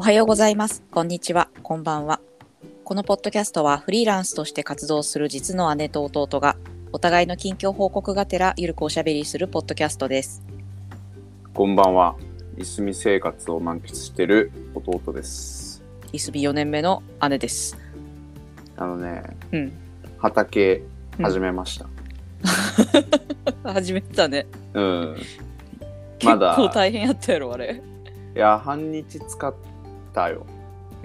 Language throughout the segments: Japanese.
おはようございます。こんにちは。こんばんは。このポッドキャストはフリーランスとして活動する実の姉と弟がお互いの近況報告がてらゆるくおしゃべりするポッドキャストです。こんばんは。いすみ生活を満喫してる弟です。いすび4年目の姉です。あのね、うん。畑始めました。始めたね。うん。結まだ構大変やったやろ、あれ。いや、半日使ったよ。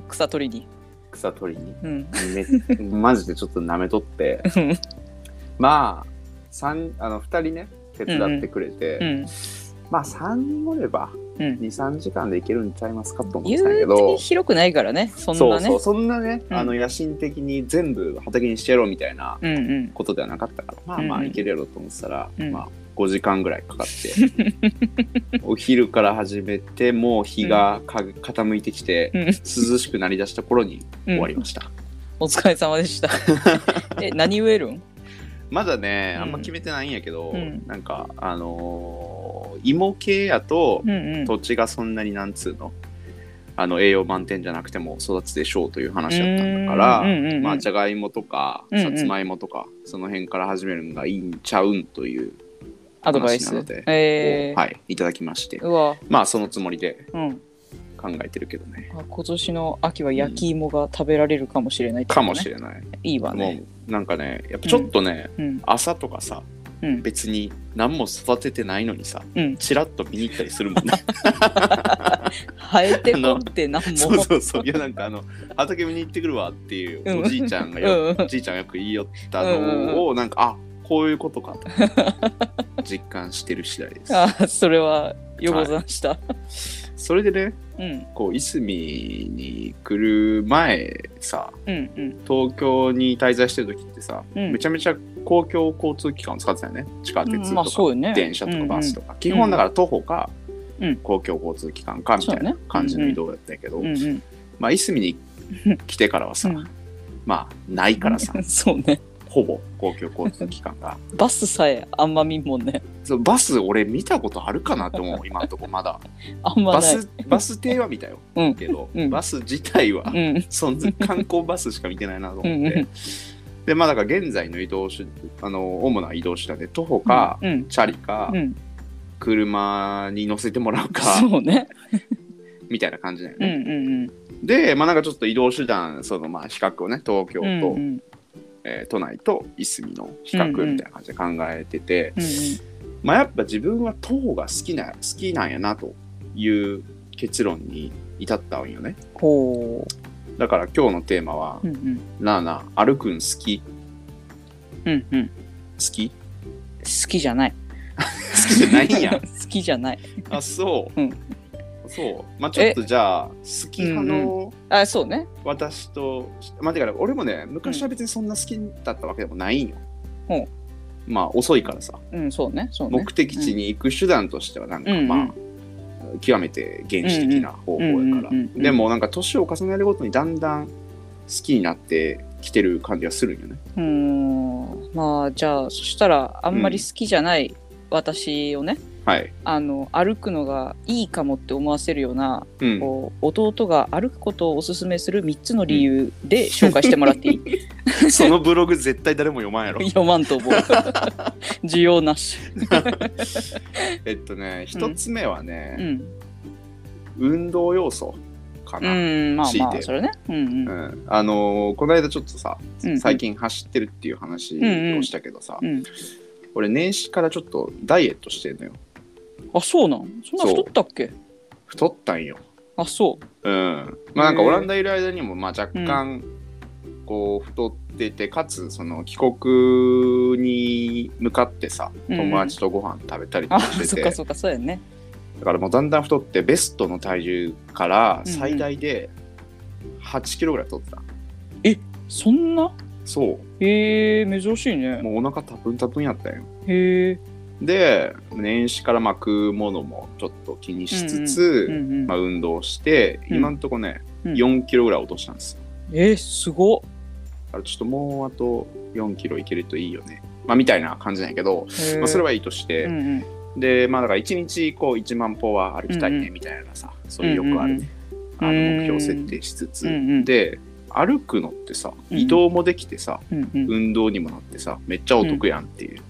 草取りに。草取りに。うん。めマジでちょっと舐めとって。まあ、三あの2人ね、手伝ってくれて、うん。まあ3人おればうん。2、3時間でいけるんちゃいますかと思ってたんやけどて。広くないからね。そんなね。そうそう、そんなね、うんあの野心的に全部畑にしてやろうみたいなうんうん。ことではなかったから、まあまうんうんあいけるやろうと思ってたら、うんまあ5時間ぐらいかかって、お昼から始めて、もう日がか傾いてきて、うん。涼しくなりだした頃に終わりました。お疲れ様でした。え、何植えるん？まだね、うん。あんま決めてないんやけど、うん。なんか、あのー芋系やとう、んうん。土地がそんなになんつうの、あの栄養満点じゃなくても育つでしょうという話だったんだから、うんうんうんうん。まあ、じゃがいもとか、うんうん。さつまいもとか、その辺から始めるのがいいんちゃうんというアドバイス話なので。えーはい、いただきまして。うわ、まあ、そのつもりでうん。考えてるけどね。あ今年の秋は焼き芋が食べられるかもしれないってこかとね、もしれない。いいわね。もう、なんかね、やっぱちょっとね、うん。朝とかさ、うん。別に何も育ててないのにさ、うん。チラッと見に行ったりするもんね。生えてこってなんも。そうそうそう。いや、なんかあの、畑見に行ってくるわっていううんおじいちゃんがうんよ、うんおじいちゃんがよく言いよったのを、なんか、あこういうことかと 実感してる次第です。あ、それはよござんした。それでね、うん。こう、いすみに来る前さ、うんうん。東京に滞在してる時ってさ、うんめちゃめちゃ公共交通機関を使ってたよね。地下鉄うんまあね。電車とかバスとか。か。基本だから徒歩か、うん公共交通機関かみたいな感じの移動だったけど、うんうん。まあ、いすみに来てからはさ、うんまあ、ないからさ、そうね。ほぼ公共交通機関が。バスさえあんま見んもんね。そうバス、俺見たことあるかなと思う、今のとこまだ。あんまない。バス、バス停は見たよ。うんけど、うんバス自体は、うん。そんな観光バスしか見てないなと思って。うんうんで、まあ、だから現在の移動手、あの、主な移動手段で、徒歩か、うん。チャリか、うん。車に乗せてもらうか、そうね。みたいな感じだようんうね。んで、まあ、なんかちょっと移動手段、その、まあ、比較をね、東京うん。と、うんうんえー都内といすみの比較みたいな感じで考えてて、うんまあ、やっぱ自分は徒歩が好きな、好きなんやなという結論に至ったんよね。ほだから今日のテーマはう。、うんうん。なあなあ、歩くん好き？うんうん。好き？好きじゃない。好きじゃないんや。好きじゃない。あ、そう。うんそう。まあちょっとじゃあ、好き派のあ、そうね。私と、まあ、てか俺もね、昔は別にそんな好きだったわけでもないんよ。ほまあ遅いからさ、うん、そうね。そうね。目的地に行く手段としてはなんか、うんうんまあ、極めて原始的な方法やからうんうんうんうん。でもなんか年を重ねるごとにだんだん好きになってきてる感じがするんよね。うーん。まあ、じゃあ、そしたら、あんまり好きじゃない私をね、はい。あの、歩くのがいいかもって思わせるような、うん。こう弟が歩くことをおすすめする3つの理由で紹介してもらっていい？そのブログ絶対誰も読まんやろ。読まんと思う。需要なし。えっとね、一つ目はうね、ん。運動要素かうな。ん、まあまあ、それね。うんうん。うんあのーこの間ちょっとさ、うん最近走ってるっていう話をしたけどさ、うん、俺年始からちょっとダイエットしてんのよ。あ、そうなん？そんな太ったっけ？太ったんよ。あ、そう。うん。まあなんかオランダいる間にもまあ若干こう太ってて、かつその帰国に向かってさ、うん友達とご飯食べたりとあ、かして、そってかそっか、そうやね。だからもうだんだん太ってベストの体重からうんうん最大で8キロぐらい太ってた。そんな？そへえ、珍しいうね。もうお腹タプンタプンやったんよ。へえ。で年始からまあ食うものもちょっと気にしつつ、うんうんまあ、運動して、うん。今んとこね、うん。4キロぐらい落としたんです。よえー、すごっ。だからちょっともうあと4キロいけるといいよね。まあみたいな感じなんやけど、まあ、それはいいとして、うんうん。でまあだから1日こう1万歩は歩きたいねうん。みたいなさ、そういうよくあるね、うんうん。あのうん目標設定しつつ、うんうんで歩くのってさうん。移動もできてさ、うんうん。運動にもなってさめっちゃお得やんっていう、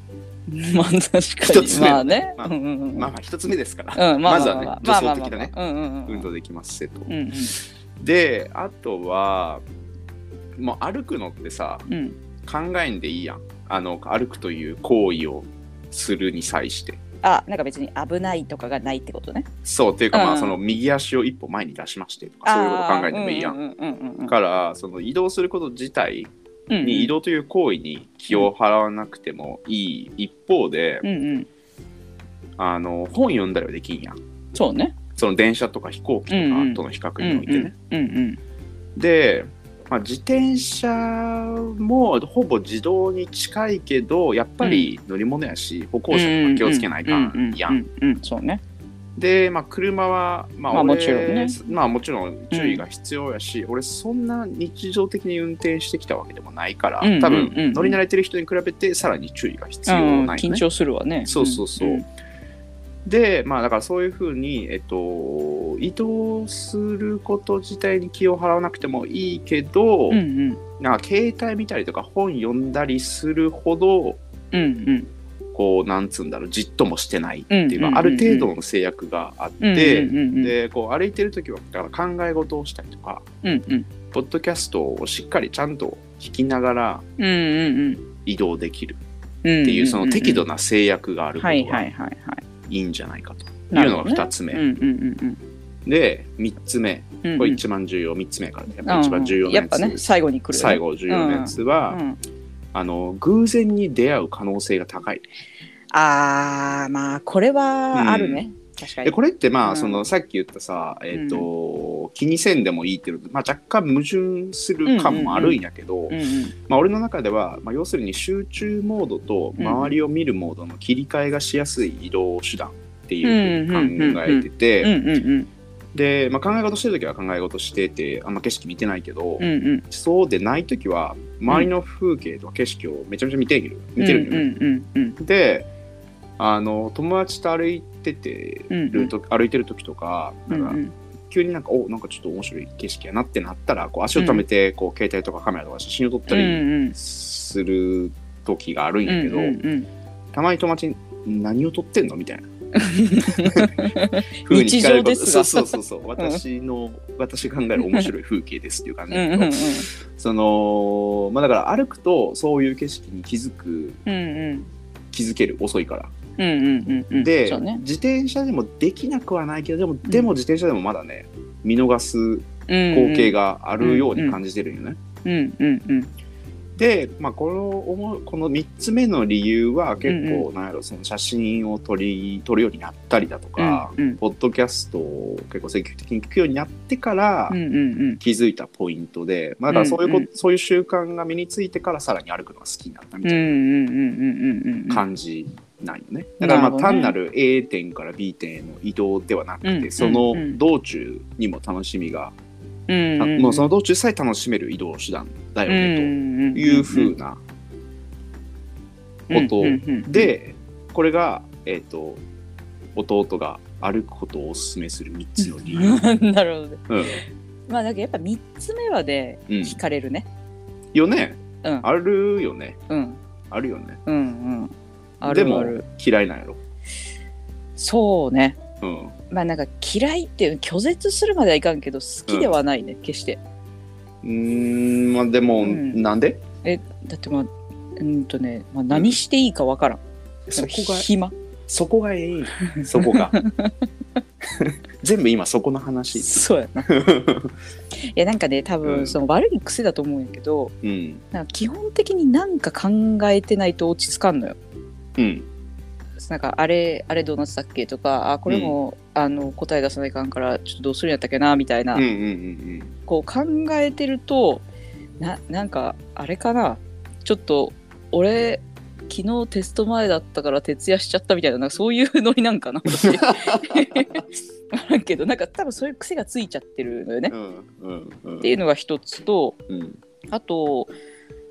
まあ確かに。一つ目まあね。まあうんうんうん。まあまあ一つ目ですから、うんまずはねまあ。的なね。運動できますせと、うんうん。であとはもう歩くのってさうん。考えんでいいやん。あの歩くという行為をするに際して。あなんか別に危ないとかがないってことね。そうっていうか、まうんあその右足を一歩前に出しましてとかそういうこと考えてもいいやん。からその移動すること自体に移動という行為に気を払わなくてもいい一方で、うんうん。あの本読んだりはできんやん。そうね。その電車とか飛行機とうんうん。かとの比較においてね。うんうんで、まあ、自転車もほぼ自動に近いけどやっぱり乗り物やし、歩行者とか気をつけないかんやん。うんうんうん。そうねで、まあ、車は、まあ俺まあもちろんね。まあもちろん注意が必要やし、俺そんな日常的に運転してきたわけでもないから、うんうんうん多うん。分乗り慣れてる人に比べてさらに注意が必要うんないよね。緊張するわね。そうそうそう。ん。で、まあだからそういうふうに、えっと、移動すること自体に気を払わなくてもいいけど、うんうん。なんか携帯見たりとか本読んだりするほど、うんうんこう、なんつうんだろう、じっともしてないっていうか、うんうんうんうん。ある程度の制約があっうんて、うんうんうん。で、こう歩いてるときは、だから考え事をしたりとか、うんうん。ポッドキャストをしっかりちゃんと聞きながらうんうん移動できるうんっていう、その適度な制約があることがいはいんじゃないかと。ないうのが2つ目。うんうんうんで、3つ目。うんこれ一番重要、3つ目から。ね。やっぱ一番重要なやつ。やっぱね最後に来るよね。最後重要なやつは、うんあの、偶然に出会う可能性が高い。あーまあこれはあるね。確かに。でこれってまあ、うん。そのさっき言ったさ、えっ、と、気にせんでもいいっていうのと、まあ、若干矛盾する感もあるんやけど、うんうんまあ、俺の中では、まあ、要するに集中モードと周りを見るモードの切り替えがしやすい移動手段っていうふうに考えてて、うんうんうん。で、まあ、考え事してる時は考え事しててあんま景色見てないけど、うんうん。そうでない時は周りの風景とか景色をめちゃめちゃ見てる見てるんよね。うんうんうん。であの友達と歩いててうんると、歩いてる時とかなんかうんうん。急になんかおなんかちょっと面白い景色やなってなったらこう足を止めて、こう携帯とかカメラとか写真を撮ったうんりうん。する時があるんやけど、うんうん。たまに友達に何を撮ってんの？みたいな 風に聞かれること。日常ですが。そうそうそうそう。私の、私が考える面白い風景ですっていう感じ。うんだけど、うんうん。そのまあだから歩くとそういう景色に気づくうんうん。気づける遅いから、うんうんうんうん。で、ね。自転車でもできなくはないけどでも、でも自転車でもまだね見逃す光光景があるように感じてるんよね。うんうんうんで、まあ、このこの3つ目の理由は結構、うん。なんやろその写真を撮り撮るようになったりだとか、うんうん。ポッドキャストを結構積極的に聞くようになってから気づいたポイントで、まあ、だそういうこ、うんうそういう習慣が身についてからさらに歩くのが好きになったみたいな感じなんよね。だからまあ単なる A 点から B 点への移動ではなくて、うんそのうん道中にも楽しみが、うん。うんもうその道中さえ楽しめる移動手段だよね、というふうなことで、これが、えっ、と、弟が歩くことをお勧めする3つの理由。なるほどね。うん。まあなんかやっぱ三つ目はでうん。惹かれるね。よね。うん。あるよね。うん。あるよね。うんうん。あでもる。ある嫌いなんやろ。そうねうん。まあなんか嫌いっていう拒絶するまではいかんけど好きではないね、決してうーん、まあでも、うんなんで？だってまあうんとね、まあ、何していいかわからん、そこが、暇そこがええ。そこが。全部今そこの話。そうやな いやなんかね多うん分その悪い癖だと思うんやけど、うん。なんか基本的になんか考えてないと落ち着かんのようん。なんかあれあれどうなってたっけとかあこれも、あの答え出さないかんからちょっとどうするんやったっけなみたいな、うんうんうんこう考えてるとななんかあれかな。ちょっと俺昨日テスト前だったから徹夜しちゃったみたいななんかそういうノリなんかな私。けどなんか多分そういう癖がついちゃってるのよね、うん。うんうん。っていうのが一つとうん。あと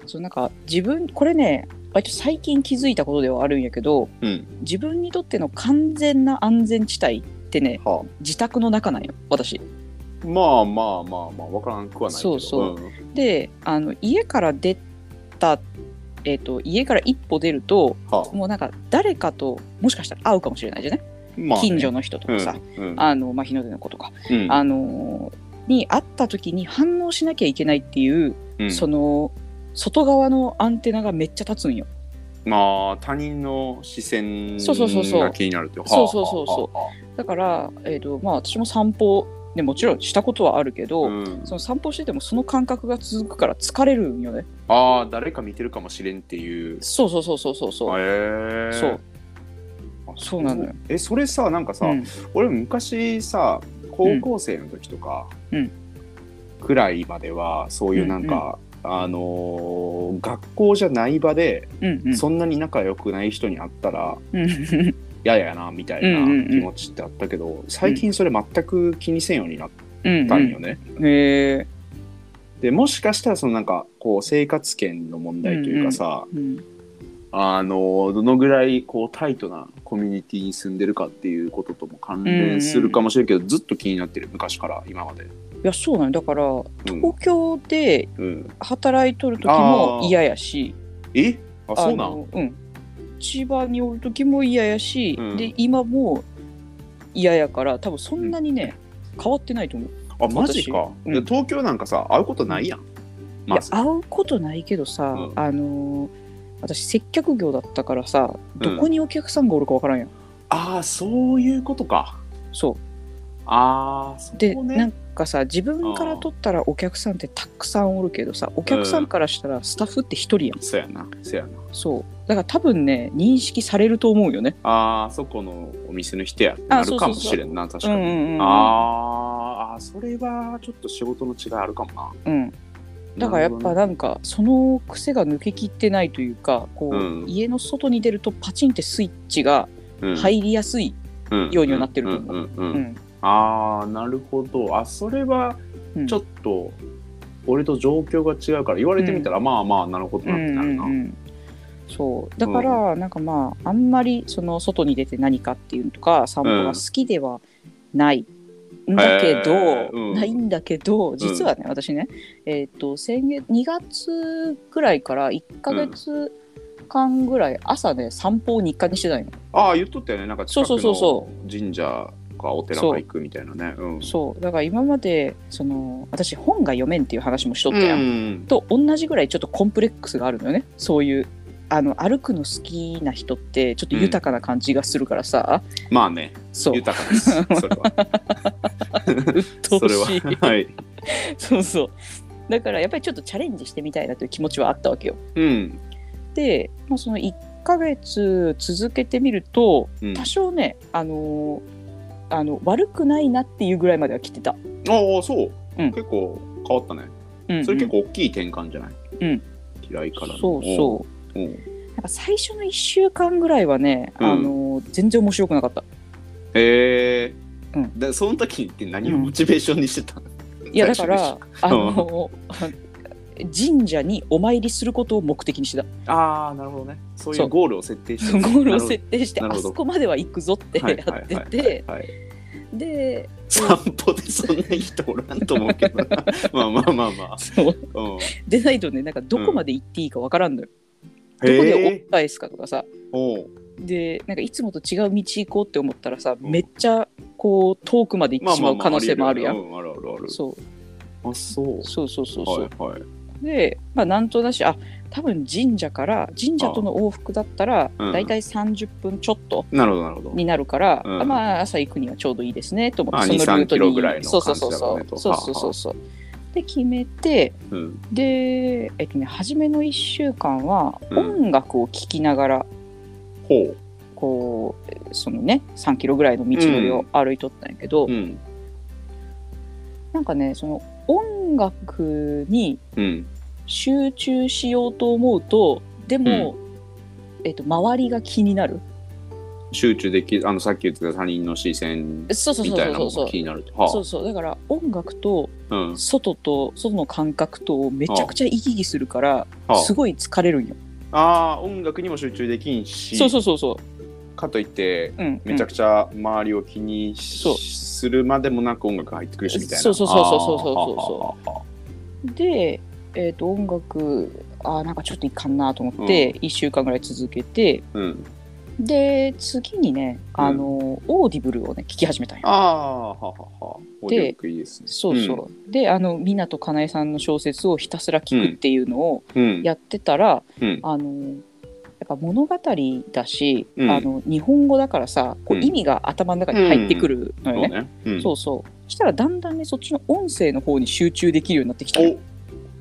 そのなんか自分これね割と最近気づいたことではあるんやけどうん。自分にとっての完全な安全地帯ってねは自宅の中なんよ私。まあまあまあまあ分からんくはないけど。そうそう。であの家から出た、えー、と家から一歩出るとうんはもうなんか誰かともしかしたら会うかもしれないじゃない、あまあね。近所の人とかさ、うん。うん。あのまあ、日の出の子とか、うん。あのに会った時に反応しなきゃいけないっていう、うん。その外側のアンテナがめっちゃ立つんよ。まあ他人の視線が気になるっていうそうそうそうそう。だから、えーとまあ、私も散歩でもちろんしたことはあるけど、うん。その散歩しててもその感覚が続くから疲れるんよね。ああ誰か見てるかもしれんっていう。そうそうそうそうそうそう。へえ。そう。あそうなのよ。えそれさなんかさ、うん。俺昔さ高校生の時とか、うん。くらいまではそういうなんか、あのー学校じゃない場で、うんうん。そんなに仲良くない人に会ったらうん。嫌やなみたいなうんうんうん。気持ちってあったけど、最近それ全く気にせんようになっうんたんよね。へえ。でもしかしたらそのなんかこう生活圏の問題というかさ、うん。あのどのぐらいこうタイトなコミュニティに住んでるかっていうこととも関連するかもしれんけど、ずっと気になってる昔から今まで。いやそうなんだからうん。東京でうん、働いとる時も嫌やし。え？あそうなん？のうん。千葉におる時も嫌やし、うん。で今も嫌やから多分そんなにね、変わってないと思う。あマジか、私。うん。いや東京なんかさ会うことないやん。いまず。や会うことないけどさ、うん。あのー私接客業だったからさうん。どこにお客さんがおるかわからんやん、ああそういうことか。そああそうで、ねなんかさ自分から取ったらお客さんってたくさんおるけどさお客さんからしたらスタッフって一人やん、そうやなそうやな。そう。だから多分ね認識されると思うよね。あーそこのお店の人やってなるかもしれんな確かに、うんうんうんあーあそれはちょっと仕事の違いあるかもな。うん。だからやっぱなんかその癖が抜けきってないというかこう、うん。家の外に出るとパチンってスイッチが入りやすい、うんようにはなってると思う。うんうんうん。うんああなるほど。あそれはうん。ちょっと俺と状況が違うから言われてみたら、まあまあなるほどなってなるな、うんうんうん。そう。だから、なんかまああんまりその外に出て何かっていうのとか散歩が好きではない。んだけど、うん。ないんだけど実はね、私ねえっ、と先月2月ぐらいから1ヶ月間ぐらい朝ね散歩を日課にしてたんよ。ああ言っとったよね。なんか近くそうそうその神社かお寺か行くみたいなね。う。ん。そう。だから今までその私本が読めんっていう話もしとったやん。うん。と同じぐらいちょっとコンプレックスがあるのよね。そういうあの歩くの好きな人ってちょっと豊かな感じがするからさ、まあね。そう。豊かです。それは。そははい。そうそう。だからやっぱりちょっとチャレンジしてみたいなという気持ちはあったわけよ。うん。で、まあ、その1ヶ月続けてみるとうん。多少ね、あのーあの悪くないなっていうぐらいまでは来てた、ああそう、うん。結構変わったね。うんそれ結構大きい転換じゃない、うん。嫌いからの。そうそう。う。んやっぱ最初の1週間ぐらいはね、うん。あのー全然面白くなかった。へえ。うん。でその時って何をモチベーションにしてたの、いやだから最あの 神社にお参りすることを目的にしてた。ああなるほどね。そういそう。うゴールを設定して。ゴールを設定してあそこまでは行くぞってやはいっててはいで 散歩でそんな人おらんと思うけどな。まあまあまあまそう。あ、うん、でないとねなんかどこまで行っていいかわからんのよ、どこへで折えっ返すかとかさ。でなんかいつもと違う道行こうって思ったらさ、うん。めっちゃこう遠くまで行ってしまう可能性もあるやんあるあるある。そう。あそう。そうそうそうそう、はいはいでまあなんとなしあ多分神社から神社との往復だったらうん。だいたい30分ちょっとになるから、まあ朝行くにはちょうどいいですねと思あってそのルート2 3キロにぐらいのそうそうそうそう。うそうそうそうそう。で決めてうん。でえっとね初めの1週間はうん。音楽を聴きながら、ほう。こうそのね3キロぐらいの道のりを歩いとったんやけど、うん。なんかねその音楽にうん。集中しようと思うとでも、えっと、周りが気になる。集中できるあのさっき言ってた他人の視線そうそうそうみたいなそうそうのが気になるとはあ。そうそう。だから音楽とうん。外と外の感覚とめちゃくちゃ行き来するからはあ。すごい疲れるんよ。あー音楽にも集中できんし。そうそうそうそうかといってうん、めちゃくちちゃ周りを気にするまでもなく音楽が入ってくるしみたいな。そうそうそうそうそうそう。そうで、えー、と音楽あーなんかちょっといかんなと思って、1週間ぐらい続けてうん。で次にねあの、 Audible をね聞き始めたんよ。ああはははオーディオブックいいですね。そうそう、であの湊かなえさんの小説をひたすら聞くっていうのをうん。やってたら、うん。あのやっぱ物語だし、うん。あの日本語だからさこううん。意味が頭の中に入ってくるのそうよね。そうそう。そしたらだんだんねそっちの音声の方に集中できるようになってきた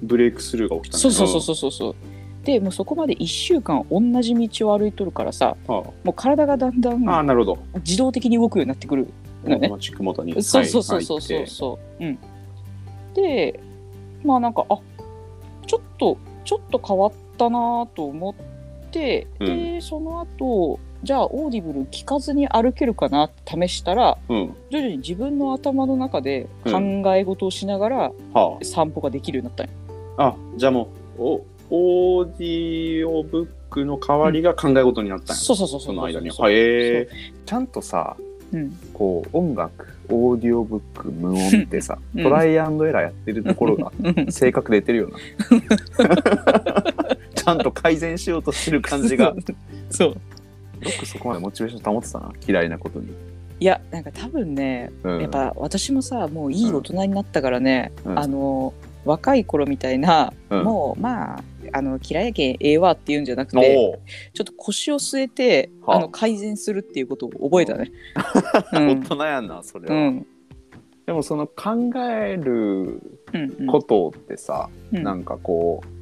ブレイクスルーが起きたね。そうそうそうそうそうそう。でもうそこまで1週間同じ道を歩いとるからさうんあ。もう体がだんだあああんなるほど。自動的に動くようになってくるのね。そうそうそうそうそう。そう、うん。でまあなんかあちょっとちょっと変わったなと思って、でその後じゃあ Audible 聞かずに歩けるかな？って試したらうん。徐々に自分の頭の中で考え事をしながらは散歩ができるようになったんよ。ああじゃあもうおオーディオブックの代わりが考え事になったんや。そうそうそうそう。その間に。そうはいえ。ちゃんとさうん。こう音楽オーディオブック無音ってさ、うん。トライアンドエラーやってるところが うん。性格出てるよな ちゃんと改善しようとしてる感じが。よ そう。くそこまでモチベーション保ってたな嫌いなことに、いやなんか多分ねうん、やっぱ私もさもういい大人になったからね、うん。あの若い頃みたいな、うん。もうまああの嫌いやけんええわっていうんじゃなくておちょっと腰を据えて、はあ。あの改善するっていうことを覚えたね。う大ん人やんなそれは、うん。でもその考えることってさ、うん。なんかこう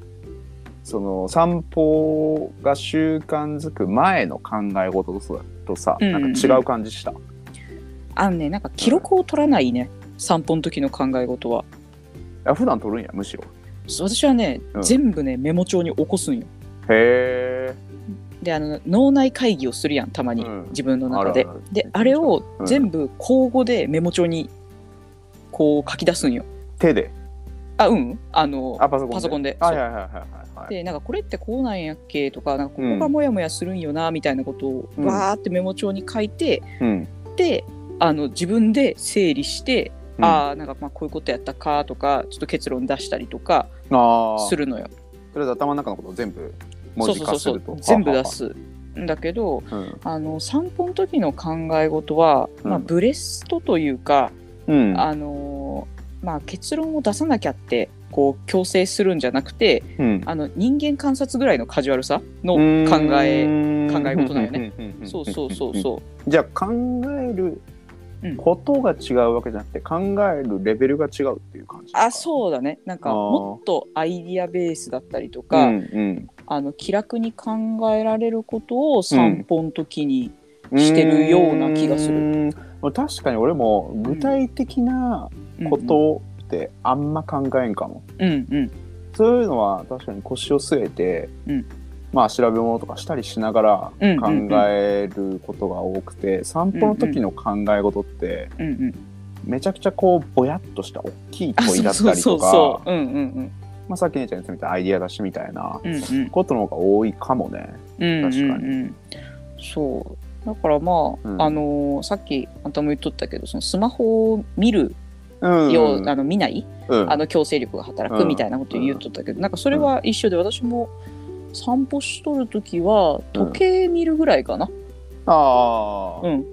その散歩が習慣づく前の考え事とさとさ、うんうんうん。なんか違う感じした？あのねなんか記録を取らないね。散歩の時の考え事は。あ普段取るんやむしろ。私はね、うん。全部ねメモ帳に起こすんよ。へえ。であの脳内会議をするやんたまに、うん。自分の中で。であれをうん。全部口語でメモ帳にこう書き出すんよ。手で？あうん。あのあパソコンで。パソコンで。はいはいはいはいはい。でなんかこれってこうなんやっけとかなんかこうん。こがモヤモヤするんよなみたいなことをうんわーってメモ帳に書いて、うん。であの自分で整理して、うん。ああなんかまあこういうことやったかとかちょっと結論出したりとかああするのよ。とりあえず頭の中のことを全部文字そうそうそう。そ化すると。う全部出す。んだけどうん。あの散歩の時の考え事は、まあ、うんブレストというか、うん。あのーまあ、結論を出さなきゃってこう強制するんじゃなくてうん。あの人間観察ぐらいのカジュアルさの考え考え事だよね。ねそうそうそうそじゃあ考えることが違うわけじゃなくて、考えるレベルが違うっていう感じうあそうだね。なんかもっとアイディアベースだったりとうか、んうん。あの気楽に考えられることを散歩の時に、してるような気がする。うーん確かに俺も具体的なうん。ことってあんま考えんかも、うんうん。そういうのは確かに腰を据えて、うん。まあ調べ物とかしたりしながらうん考えることが多くて、散歩の時の考え事ってうんうん。めちゃくちゃこうぼやっとした大きいあ問いだったりとかまあさっき姉ちゃんが言ってみたアイディア出しみたいなことの方が多いかもね。うん確かにうん。うんそうだからまあ、うん。あのーさっきあんたも言っとったけどそのスマホを見るうん。よう、あの見ない、うん。あの強制力が働くみたいなことを言っとったけど、なんかそれは一緒で私も散歩しとる時は時計見るぐらいかな、ああ、うん。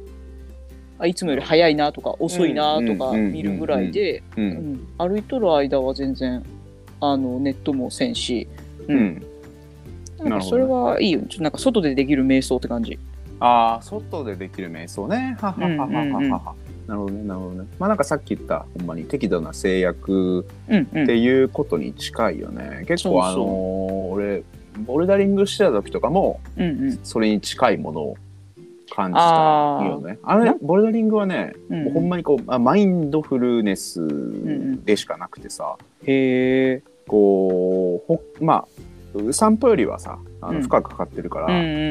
あいつもより早いなとか遅いなとかうん見るぐらいで、ううん。ん歩いとる間は全然あのネットもせんし、ううん。ん、なんかそれはいいよちょっとなんか外でできる瞑想って感じ。ああ外でできる瞑想ね。はははははは、うん。うんうんなるほどねなるほどね。まあなんかさっき言ったほんまに適度な制約うんうん。っていうことに近いよね、結そうそう。構あのー俺ボルダリングしてた時とかもうんうん。それに近いものを感じたよね。あれな？ボルダリングはね、うんもうほんまにこうあマインドフルネスんでしかなくてさ、へえ。こうほまあ散歩よりはさあうん。の深くかかってるから、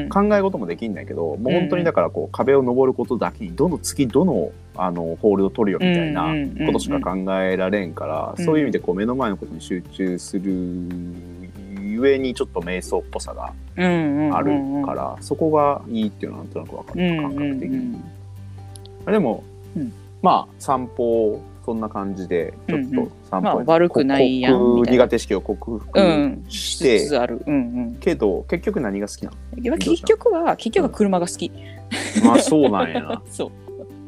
考え事もできんだけどもう本当にだからこう壁を登ることだけにどの次どのあのホールド取るよみたいなことしか考えられんから、うん。そういう意味でこう目の前のことに集中するゆえにちょっと瞑想っぽさがあるうんから、そこがいいっていうのはなんとなく分かる、うん感覚的に。うんでも、うん。まあ散歩そんな感じでちょっと散歩、まあ悪くないやん苦手意識を克う服んしして、つつあるうん。けど結局何が好きなの？うん。結局は結局は車が好き。まあそうなんや。な。そう。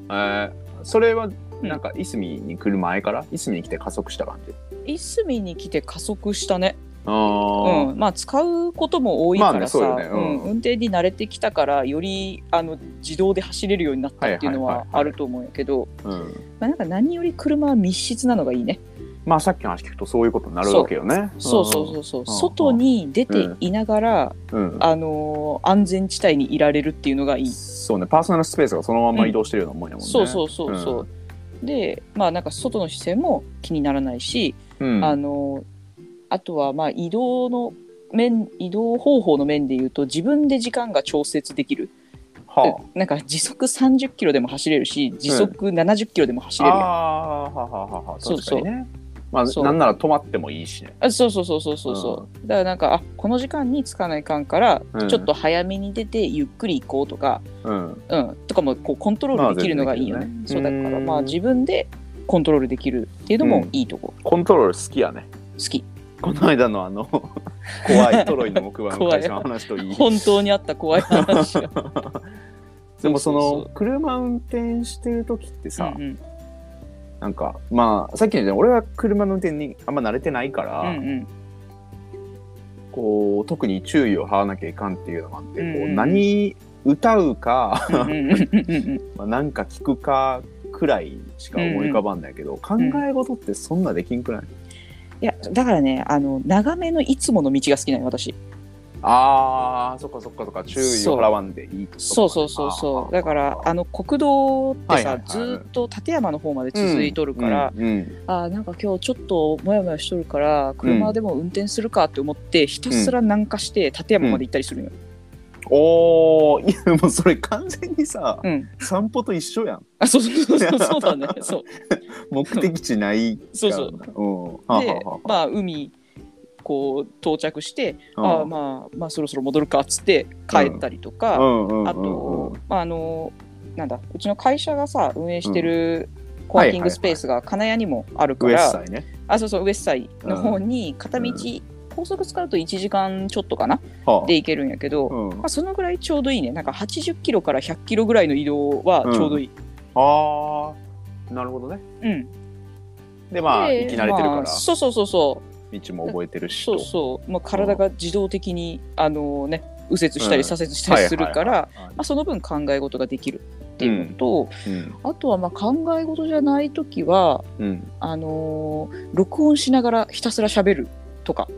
えーそれはなんかいすみに来る前から？いすみに来て加速した感じ？いすみに来て加速したねうん、まあ使うことも多いからさ、まあねね。うん。うん。運転に慣れてきたからよりあの自動で走れるようになったっていうのはあると思うんやけど、うん。まあ、なんか何より車は密室なのがいいね。まあさっきの話聞くとそういうことになるわけよね。そう。そうそうそう、ん。外に出ていながら、うん。あのー安全地帯にいられるっていうのがいい。そうね。パーソナルスペースがそのまま移動してるようなもんやもんね。そうそうそうそう。でまあなんか外の視線も気にならないし、うん。あのあとはまあ移動の面移動方法の面で言うと自分で時間が調節できる。はなんか時速30キロでも走れるし時速70キロでも走れる。ああーははははそうそう。まあなんなら止まってもいいしね。あそうそうそうそうそう。そう、だからなんかあこの時間に着かないかんから、うん。ちょっと早めに出てゆっくり行こうとか、うん。うん、とかもこうコントロールできるのがいいよね,、まあ全そうだからまあ自分でコントロールできるっていうのもいいとこ、コントロール好きやね。好きこの間のあの 怖いトロイの木馬の会社の話といい。本当にあった怖い話。が でもその車運転してる時ってさ、うんうん。なんかまあさっきのように俺は車の運転にあんま慣れてないから、うんうん。こう特に注意を払わなきゃいかんっていうのもあって、こううんうん。何歌うか、うんうんうんうん まあなんか聞くかくらいしか思い浮かばんないけど、考え事ってそんなできんくない、いやだからねあの長めのいつもの道が好きなのよ私。あーそっかそっかそっか注意を払わんでいいとそうそうそうそう。だからあの国道ってさ、はいはいはい。ずーっと立山の方まで続いとるから、うんうんあーなんか今日ちょっとモヤモヤしとるから車でも運転するかって思って、ひたすら南下して立山まで行ったりするのよ。おーいやもうそれ完全にさ、うん、散歩と一緒やん。あそうそうそうそうそうだね。そう。目的地ないから。そうそう。うん。はあはであはあ。まあ海こう到着して、うん。あーまあまあそろそろ戻るかっつって帰ったりとか、うん。うんうんうんあと、まああのなんだうちの会社がさ運営してるコワーキングスペースが金谷にもあるかウエら、スサイね。あそうそうウエスサイの方に片道、高速使うと1時間ちょっとかな？はあ。で行けるんやけど、うん。まあ、そのぐらいちょうどいいね。なんか80キロから100キロぐらいの移動はちょうどいい。あー。なるほどね。うん。でまあで生き慣れてるから、まあそうそうそうそ道も覚えてるしそうとそう、まあ、体が自動的にあのね右折したうん。り左折したりするから、その分考え事ができるっていうのと、うん。あとはまあ考え事じゃない時はうん。あのー録音しながらひたすら喋るとか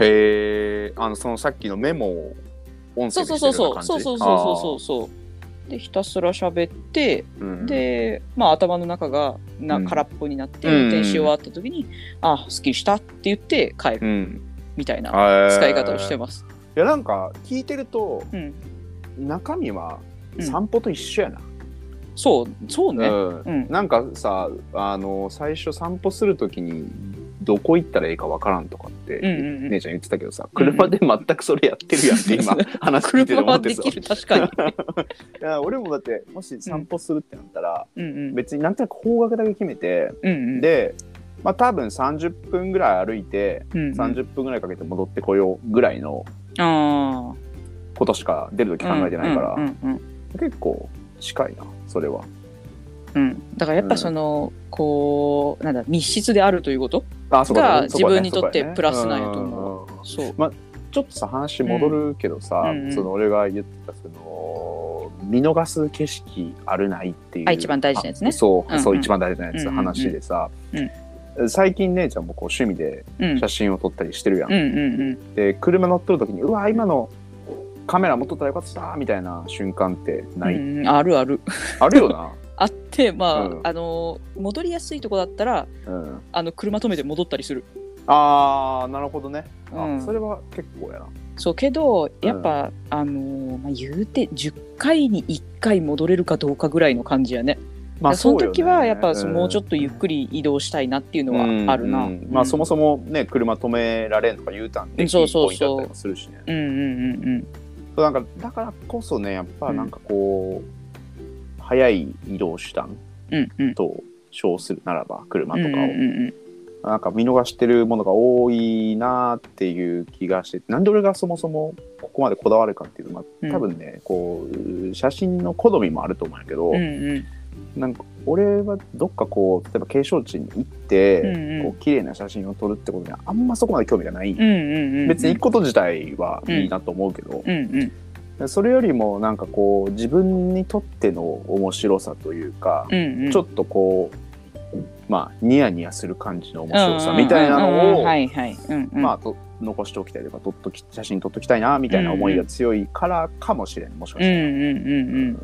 へえあのそのさっきのメモを音声そうにそうそうそうそう。そうそうそうそうでひたすら喋ってうん。で、まあ、頭の中がなうん。空っぽになってうん運転し終わった時に「あすっきりした」って言って帰る。うん。みたいな使使い方をしてます。いやなんか聞いてるとうん、中身はうん。散歩と一緒やな、そうそうね。うん。うん。なんかさあの最初散歩するときにどこ行ったらいいかわからんとかって、うんうんうん。姉ちゃん言ってたけどさ車で全くそれやってるやんって今話聞いて車はる思ってさできる。確かに。いや俺もだってもし散歩するってなったら、うん。うん別になんとなく方角だけ決めて、うんうん、でまあ多分30分ぐらい歩いて、うんうん、30分ぐらいかけて戻ってこようぐらいのあことしか出る時あ考えてないから、うんうんうん。結構近いなそれは。うん、だからやっぱその、こうなんだ密室であるということ？がそうかね自分にとってプラスなんやと思う。んそう。ちょっとさ話戻るけどさ、うん。うんその俺が言ってたその見逃す景色あるないっていうあ一番大事なやつね。あそう、うんうん。そう一番大事なやつ、うんうんうん。話でさ、最近姉ちゃんもこう趣味でうん。写真を撮ったりしてるやん、うんうんうん。で車乗ってる時にうわ今のカメラ持っとったらよかったみたいな瞬間ってない、うん。あるある。あるよな、あってまあ、うん。あの戻りやすいとこだったらうん、あの車止めて戻ったりする。あーなるほどね、あうん。それは結構やな。そうけどやっぱ、あのまあ、言うて10回に1回戻れるかどうかぐらいの感じやね。まその時はやっぱそもうちょっとゆっくり移動したいなっていうのはあるな。うん。うん。まあそもそもね車止められんとか U ターンでそうそうそう。ポイントだったりもするしねうんうんうん。そうなんかだからこそねやっぱなんかこう、早い移動手段うんうん。うんと称するならば車とかを、うんうんうんなんか見逃してるものが多いなっていう気がしてなんで俺がそもそもここまでこだわるかっていうと、まうん。あ、多分ね、こう写真の好みもあると思うんやけど、うんうん。なんか俺はどっかこう例えば景勝地に行って、うんうん。こう綺麗な写真を撮るってことにはあんまそこまで興味がない、うんうんうん別に行くこと自体はいいなと思うけど、うんうんそれよりもなんかこう自分にとっての面白さというか、うんうん。ちょっとこうまあニヤニヤする感じの面白さみたいなのをまあと残しておきたいとか撮っとき写真撮っときたいなみたいな思いが強いからかもしれん。もしかうんしたら。うんうんうん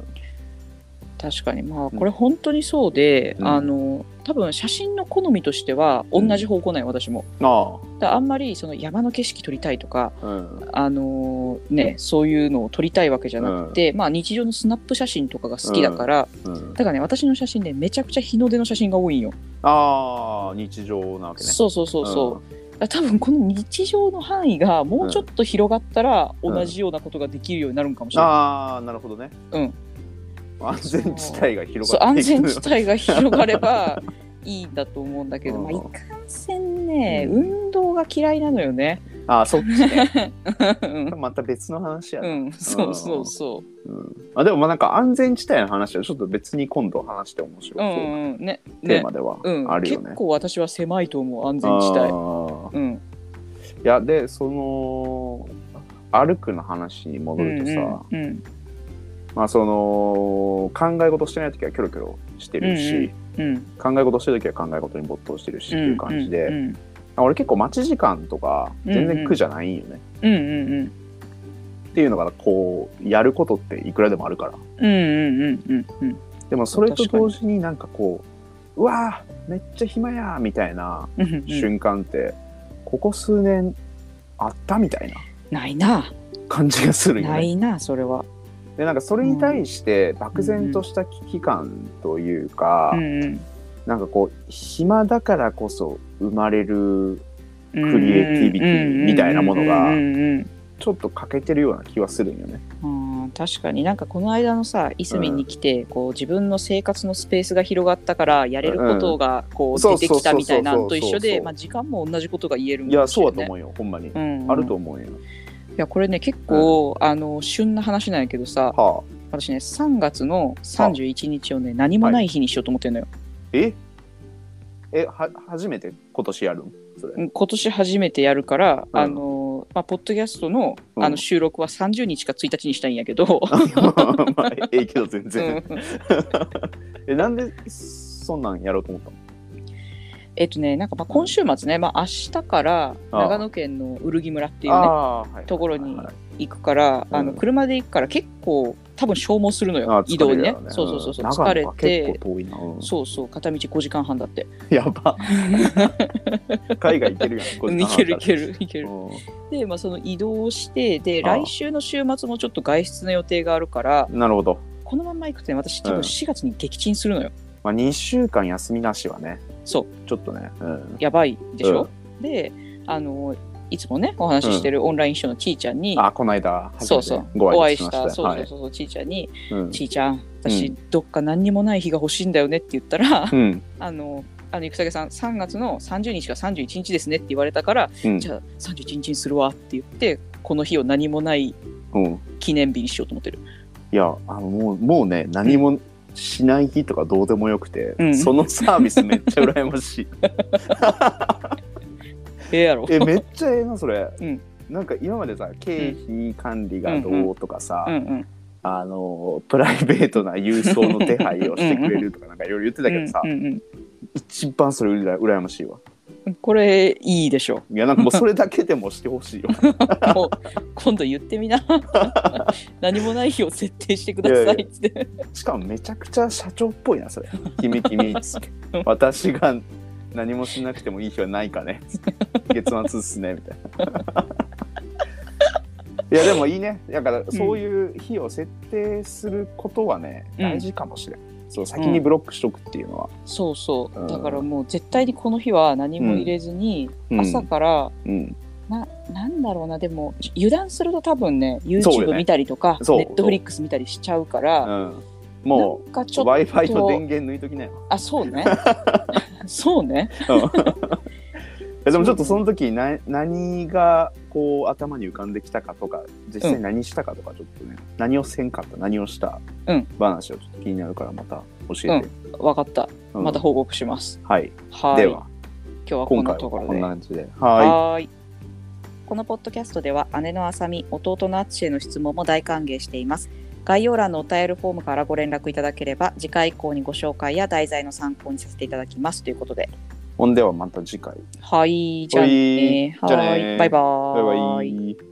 確かに。まあこれ本当にそうで、うん。あの多分写真の好みとしては同じ方向ない、私も。あだからあんまりその山の景色撮りたいとかあ、うん、あのねそういうのを撮りたいわけじゃなくて、まあ日常のスナップ写真とかが好きだから、うん。だからね私の写真でめちゃくちゃ日の出の写真が多いんよ、ああ日常なわけね。そうそうそうそう、多分この日常の範囲がもうちょっと広がったらうん。同じようなことができるようになるんかもしれない、ああなるほどね。うん安全地帯が広が安全地帯が広がればいいんだと思うんだけど、うんまあ、いかんせんね、うん運動が嫌いなのよね。ああそっちね。う んまた別の話やな。うん、そうそうそうんあでもまあなんか安全地帯の話はちょっと別に今度話して面白う。うそうんうんねテーねマではうん、あるよね。結構私は狭いと思う安全地帯。うんいやでその歩くの話に戻るとさ、うんうんまあその考え事してない時はキョロキョロしてるし、うん考え事してる時は考え事に没頭してるしっていう感じで、うん俺結構待ち時間とか全然苦じゃないんよね、うんうんうん。っていうのがこうやることっていくらでもあるから。うんうんうんうんうん。でもそれと同時になんかこううわーめっちゃ暇やーみたいなうんうん。瞬間ってここ数年あったみたいなないな。感じがするよね。ないなそれは。でなんかそれに対して漠然とした危機感というか、うんうんなんかこう暇だからこそ生まれるククリエイティビティみたいなものがうんうんうんちょっと欠けてるような気はするんよね。うん確かに。なんかこの間のさいすみんに来て、こう自分の生活のスペースが広がったからやれることがこう出てきたみたいなのと一緒で、時間も同じことが言えるんいやそうだと思うよほんまに、うんうん。あると思うよ。いやこれね結構、あの旬な話なんやけどさはあ。私ね3月の31日をね何もない日にしようと思ってんのよ、え？えは初めて？今年やるん？それ。うん今年初めてやるから、うん。あのまあ、ポッドキャストのうん。あの収録は30日か1日にしたいんやけど、まあええけど全う然。ん。えなんでそんなんやろうと思ったの？えっとねなんかまあ今週末ね、まあ、明日から長野県のウルギ村っていうねところにはい行くから、うん。あの車で行くから結構多分消耗するのよあ移動にね。そうそうそうそう。疲れてそうそう片道5時間半だって。やば。海外行けるやん。こっちのいけるい話けるいける。うで、まあ、その移動をしてで来週の週末もちょっと外出の予定があるからんなるほど。このまんま行くとね私多分うん。4月に撃沈するのよ、まあ、2週間休みなしはね、そうちょっとね、うん、やばいでしょ、であのいつもねお話ししてるオンライン秘書のちーちゃんに、あ、この間、そうそうごお会いし挨拶しました。た。そうはい。そうそうそう、ちーちゃんにうん。ちーちゃんう私、ん。どっか何にもない日が欲しいんだよねって言ったら、うん。あのあの、生影さん、3月の30日か31日ですねって言われたから、うん。じゃあ31日にするわって言って、この日を何もないうん。記念日にしようと思ってる。いや、あのもう、もうね、何もしない日とかどうでもよくて、うんそのサービスめっちゃ羨ましい。ええやろ。え、めっちゃええな、それ。うんなんか今までさ、経費管理がどうとかさ、うんうん。あの、プライベートな郵送の手配をしてくれるとか、なんかいろいろ言ってたけどさ、うんうん一番それうら羨ましいわ。うん、これいいでしょ。いや、なんかもうそれだけでもしてほしいよ。もう今度言ってみな。何もない日を設定してくださいっつって。しかもめちゃくちゃ社長っぽいな、それ。君君っつって。私が何もしなくてもいい日はないかね。月末っすね、みたいな。いや、でもいいね。だから、そういう日を設定することはね、うん大事かもしれん。そう先にブロックしとくっていうのは、そうそう、うん。だからもう絶対にこの日は何も入れずに、うん。朝からうん、ななんだろうな。でも油断すると多分ね YouTube ね。見たりとか、そう。Netflix 見たりしちゃうから、うん、もなんかちょっう w i と f i と電源抜いときなよ。あそうね。そうね。えでもちょっとその時な何がこう頭に浮かんできたかとか実際何したかとかちょっとね、何をせんかった何をしたうん。話をちょっと気になるからまた教えて、分かった。うん。また報告します、はい、はい。では。今日はこん今回はなところで。こんな感じで。ははーい。このポッドキャストでは姉のあさみ弟のあつしへの質問も大歓迎しています。概要欄のお便りフォームからご連絡いただければ次回以降にご紹介や題材の参考にさせていただきます。ということでいほんではまた次回。はいじゃあね。はいバイバーバイバイ